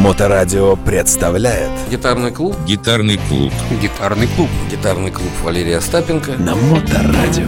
Моторадио представляет Гитарный клуб Гитарный клуб. Гитарный клуб Гитарный клуб Валерия Остапенко на Моторадио.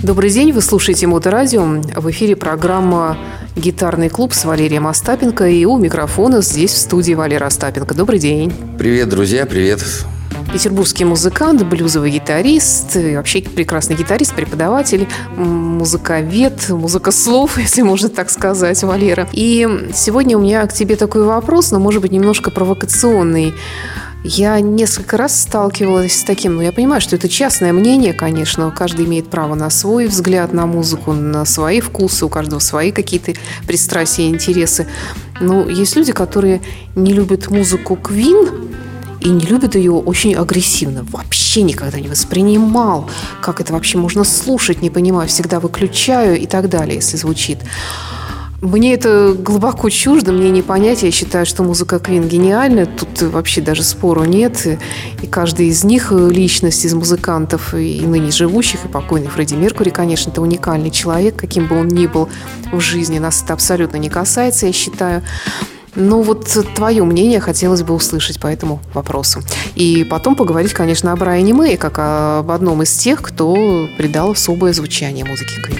Добрый день, вы слушаете Моторадио. В эфире программа «Гитарный клуб» с Валерием Остапенко. И у микрофона здесь в студии Валера Остапенко. Добрый день. Привет, друзья, привет Петербургский музыкант, блюзовый гитарист, и вообще прекрасный гитарист, преподаватель, музыковед, музыкослов, если можно так сказать, Валера. И сегодня у меня к тебе такой вопрос, но, может быть, немножко провокационный. Я несколько раз сталкивалась с таким, ну, я понимаю, что это частное мнение, конечно, каждый имеет право на свой взгляд на музыку, на свои вкусы, у каждого свои какие-то пристрастия и интересы. Но есть люди, которые не любят музыку Queen, и не любит ее очень агрессивно. Вообще никогда не воспринимал, как это вообще можно слушать, не понимаю, всегда выключаю и так далее, если звучит. Мне это глубоко чуждо, мне не понять. Я считаю, что музыка Квин гениальна. Тут вообще даже спору нет. И каждый из них личность из музыкантов, и ныне живущих, и покойный Фредди Меркури, конечно, это уникальный человек, каким бы он ни был в жизни. Нас это абсолютно не касается, я считаю. Ну, вот твое мнение хотелось бы услышать по этому вопросу. И потом поговорить, конечно, о Брайане Мэй, как об одном из тех, кто придал особое звучание музыке Квин.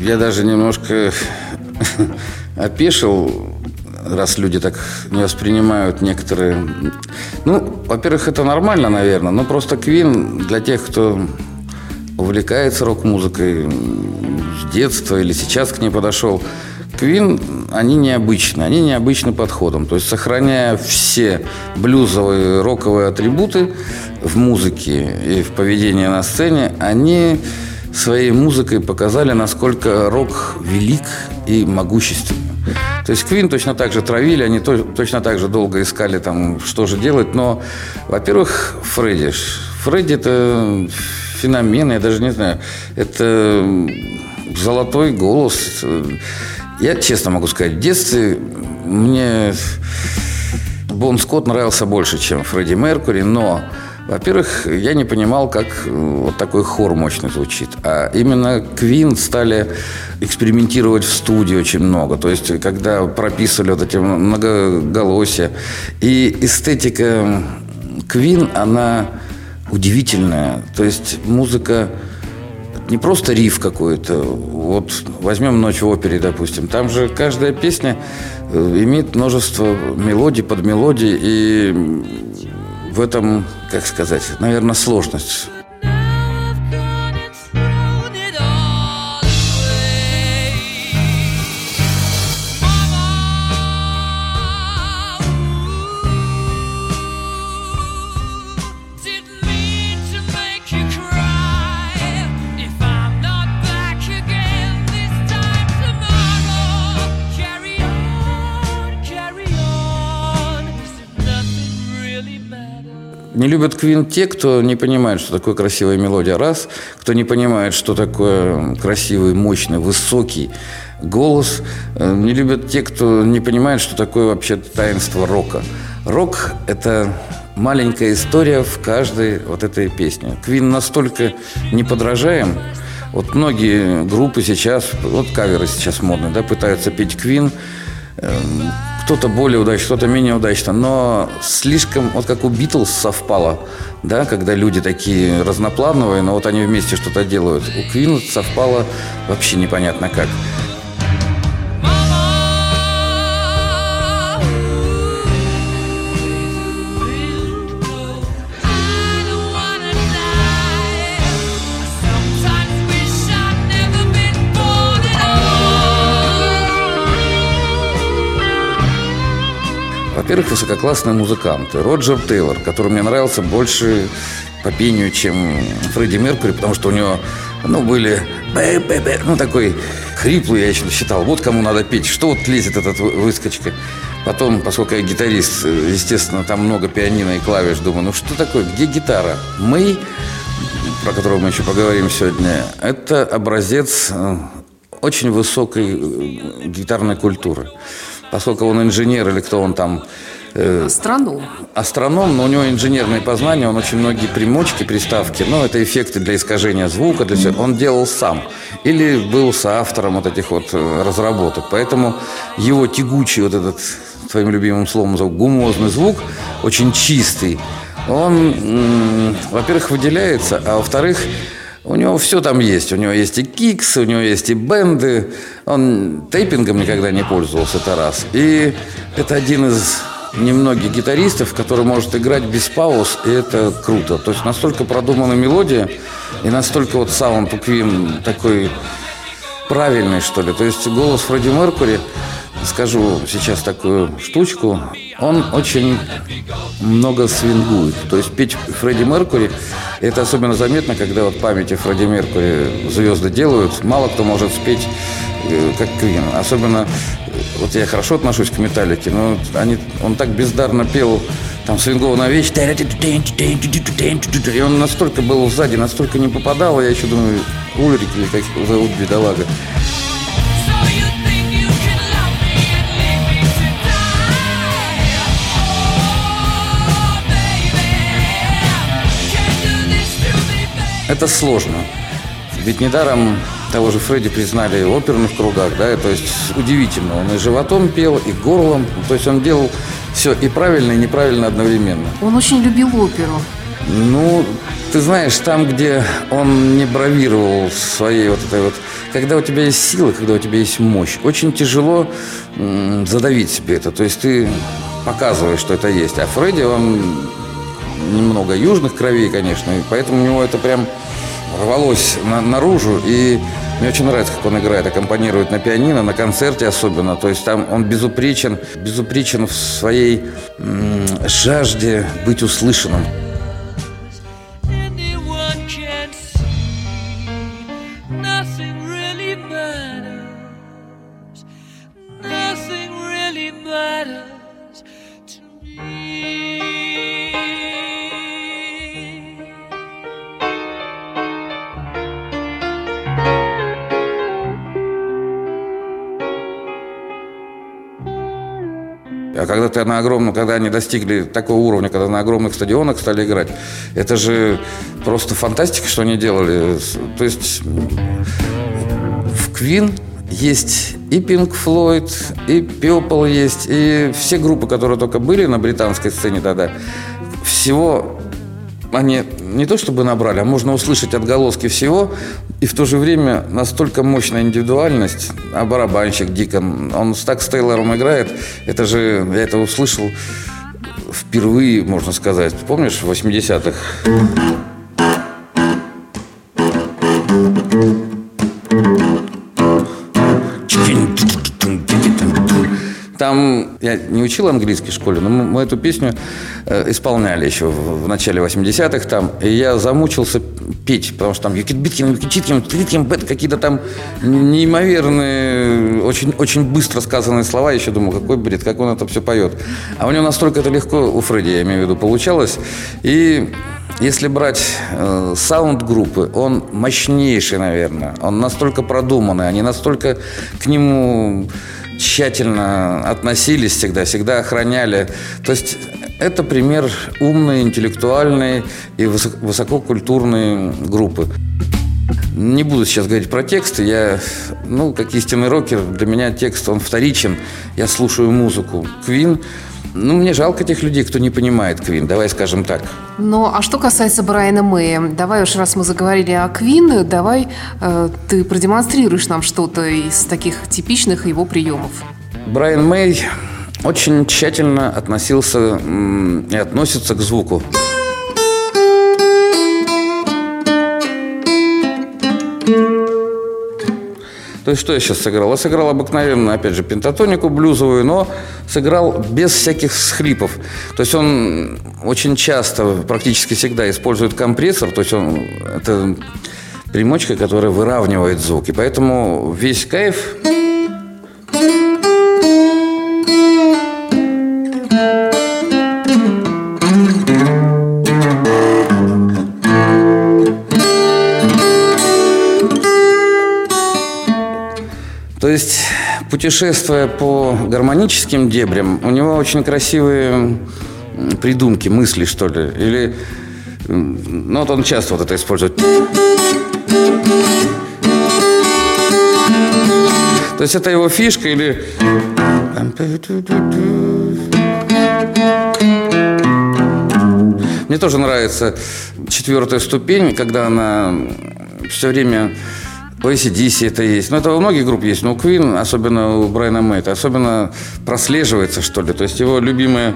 Я даже немножко опешил, раз люди так не воспринимают некоторые... Ну, во-первых, это нормально, наверное, но просто Квин для тех, кто увлекается рок-музыкой с детства или сейчас к ней подошел – Квин, они необычны, они необычны подходом. То есть, сохраняя все блюзовые, роковые атрибуты в музыке и в поведении на сцене, они своей музыкой показали, насколько рок велик и могущественен. То есть Квин точно так же травили, они то, точно так же долго искали, там, что же делать. Но, во-первых, Фредди. Фредди – это феномен, я даже не знаю. Это золотой голос. Я честно могу сказать, в детстве мне Бон Скотт нравился больше, чем Фредди Меркури, но во-первых, я не понимал, как вот такой хор мощный звучит. А именно Квин стали экспериментировать в студии очень много. То есть, когда прописывали вот эти многоголосия. И эстетика Квин, она удивительная. То есть, музыка не просто риф какой-то. Вот возьмем «Ночь в опере», допустим. Там же каждая песня э, имеет множество мелодий, подмелодий, и в этом, как сказать, наверное, сложность. Любят Квин те, кто не понимает, что такое красивая мелодия, раз, кто не понимает, что такое красивый, мощный, высокий голос. Э, не любят те, кто не понимает, что такое вообще таинство рока. Рок – это маленькая история в каждой вот этой песне. Квин настолько неподражаем, вот многие группы сейчас, вот каверы сейчас модные, да, пытаются петь Квин, кто-то более удачно, кто-то менее удачно, но слишком, вот как у Битлз совпало, да, когда люди такие разноплановые, но вот они вместе что-то делают. У Квин совпало вообще непонятно как. Во-первых, высококлассные музыканты. Роджер Тейлор, который мне нравился больше по пению, чем Фредди Меркури, потому что у него, ну, были, ну, такой хриплый, я еще считал, вот кому надо петь, что вот лезет этот выскочка. Потом, поскольку я гитарист, естественно, там много пианино и клавиш, думаю, ну, что такое, где гитара? Мы, про которого мы еще поговорим сегодня, это образец э, очень высокой э, гитарной культуры поскольку он инженер или кто он там, Астроном. Астроном, но у него инженерные познания, он очень многие примочки, приставки, ну, это эффекты для искажения звука, для всего, он делал сам. Или был соавтором вот этих вот разработок. Поэтому его тягучий вот этот, твоим любимым словом, звук, гумозный звук, очень чистый, он, во-первых, выделяется, а во-вторых, у него все там есть. У него есть и киксы, у него есть и бенды. Он тейпингом никогда не пользовался, это раз. И это один из немногих гитаристов, который может играть без пауз, и это круто. То есть настолько продумана мелодия, и настолько вот саунд у Квин такой правильный, что ли. То есть голос Фредди Меркури – скажу сейчас такую штучку. Он очень много свингует. То есть петь Фредди Меркури, это особенно заметно, когда вот памяти Фредди Меркури звезды делают. Мало кто может спеть э, как Квин. Особенно, вот я хорошо отношусь к Металлике, но они, он так бездарно пел там свингованная вещь. И он настолько был сзади, настолько не попадал. Я еще думаю, Ульрик или как зовут, бедолага. Это сложно. Ведь недаром того же Фредди признали в оперных кругах, да, то есть удивительно. Он и животом пел, и горлом, то есть он делал все и правильно, и неправильно одновременно. Он очень любил оперу. Ну, ты знаешь, там, где он не бравировал своей вот этой вот... Когда у тебя есть сила, когда у тебя есть мощь, очень тяжело задавить себе это. То есть ты показываешь, что это есть. А Фредди, он немного южных кровей, конечно, и поэтому у него это прям рвалось на, наружу, и мне очень нравится, как он играет, аккомпанирует на пианино, на концерте особенно. То есть там он безупречен, безупречен в своей м- жажде быть услышанным. А когда ты на огромном, когда они достигли такого уровня, когда на огромных стадионах стали играть, это же просто фантастика, что они делали. То есть в Квин есть и Pink Floyd, и Purple есть, и все группы, которые только были на британской сцене тогда, всего они не то чтобы набрали, а можно услышать отголоски всего, и в то же время настолько мощная индивидуальность, а барабанщик Дикон, он так с Тейлором играет, это же, я это услышал впервые, можно сказать. Помнишь, в 80-х? Я не учил английский в школе, но мы эту песню э, исполняли еще в, в начале 80-х там. И я замучился петь, потому что там юкитбиткин, юкичиткин, тлиткин, какие-то там неимоверные, очень, очень быстро сказанные слова. Я еще думал, какой бред, как он это все поет. А у него настолько это легко, у Фредди, я имею в виду, получалось. И если брать э, саунд-группы, он мощнейший, наверное. Он настолько продуманный, они настолько к нему тщательно относились всегда, всегда охраняли. То есть это пример умной, интеллектуальной и высококультурной группы. Не буду сейчас говорить про тексты. Я, ну, как истинный рокер, для меня текст, он вторичен. Я слушаю музыку. Квин ну, мне жалко тех людей, кто не понимает Квин, давай скажем так. Ну, а что касается Брайана Мэя, давай уж раз мы заговорили о Квин, давай э, ты продемонстрируешь нам что-то из таких типичных его приемов. Брайан Мэй очень тщательно относился и относится к звуку. То есть что я сейчас сыграл? Я сыграл обыкновенно, опять же, пентатонику блюзовую, но сыграл без всяких схлипов. То есть он очень часто, практически всегда использует компрессор, то есть он это примочка, которая выравнивает звук. И поэтому весь кайф путешествуя по гармоническим дебрям, у него очень красивые придумки, мысли, что ли. Или, ну вот он часто вот это использует. То есть это его фишка или... Мне тоже нравится четвертая ступень, когда она все время у ACDC это есть. Ну, это у многих групп есть. Но у Queen, особенно у Брайана Мэйта, особенно прослеживается, что ли. То есть его любимые...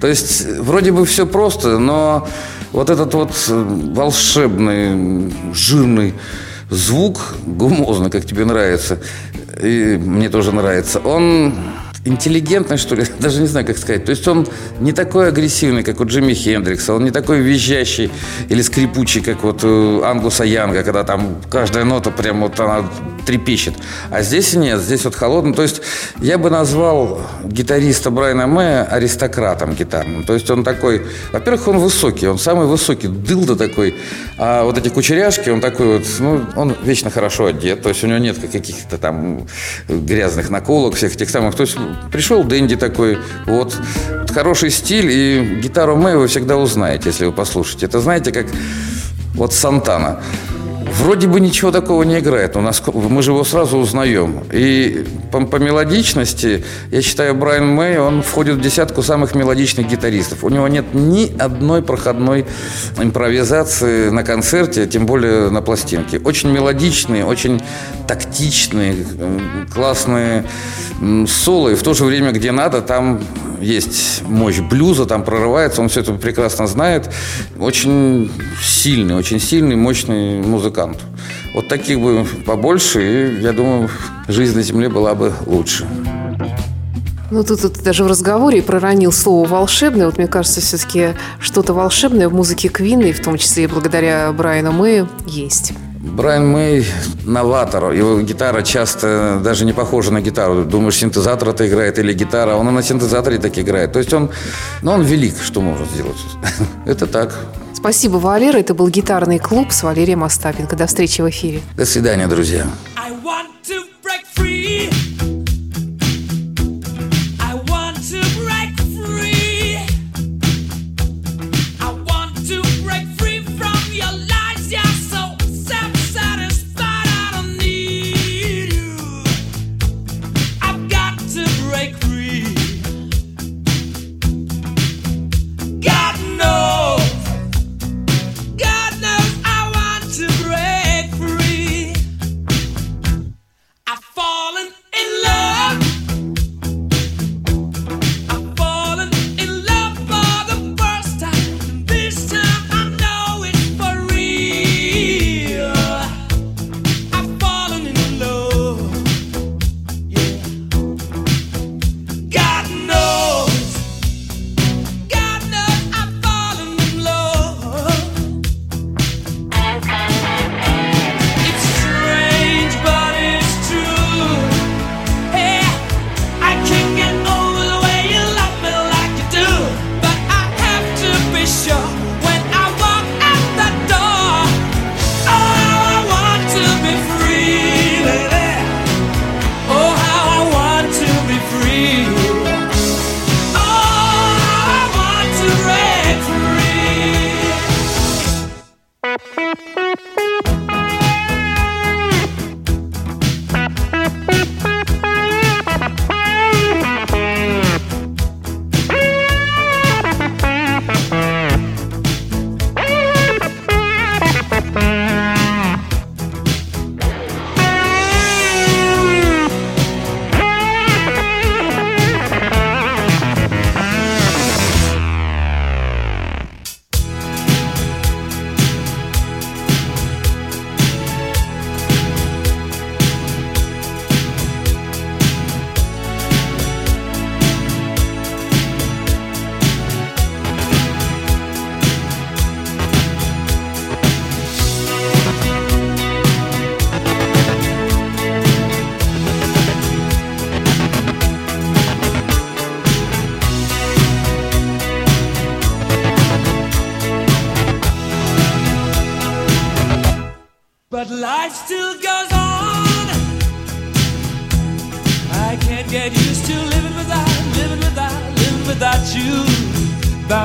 То есть вроде бы все просто, но вот этот вот волшебный, жирный звук, гумозный, как тебе нравится, и мне тоже нравится, он интеллигентный, что ли, даже не знаю, как сказать. То есть он не такой агрессивный, как у Джимми Хендрикса, он не такой визжащий или скрипучий, как вот у Ангуса Янга, когда там каждая нота прям вот она трепещет. А здесь нет, здесь вот холодно. То есть я бы назвал гитариста Брайана Мэя аристократом гитарным. То есть он такой, во-первых, он высокий, он самый высокий, дылда такой, а вот эти кучеряшки, он такой вот, ну, он вечно хорошо одет, то есть у него нет каких-то там грязных наколок, всех этих самых, то есть пришел Дэнди такой, вот, хороший стиль, и гитару Мэй вы всегда узнаете, если вы послушаете. Это знаете, как вот Сантана. Вроде бы ничего такого не играет, но мы же его сразу узнаем. И по, по мелодичности, я считаю, Брайан Мэй, он входит в десятку самых мелодичных гитаристов. У него нет ни одной проходной импровизации на концерте, тем более на пластинке. Очень мелодичные, очень тактичные, классные соло, и в то же время, где надо, там есть мощь блюза, там прорывается, он все это прекрасно знает. Очень сильный, очень сильный, мощный музыкант. Вот таких бы побольше, и я думаю, жизнь на Земле была бы лучше. Ну, тут, тут даже в разговоре проронил слово «волшебное». Вот мне кажется, все-таки что-то волшебное в музыке Квинны, в том числе и благодаря Брайану Мэю, есть. Брайан Мэй новатор. Его гитара часто даже не похожа на гитару. Думаешь, синтезатор это играет или гитара. Он и на синтезаторе так играет. То есть он, ну, он велик, что может сделать. это так. Спасибо, Валера. Это был гитарный клуб с Валерием Остапенко. До встречи в эфире. До свидания, друзья.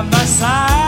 passar.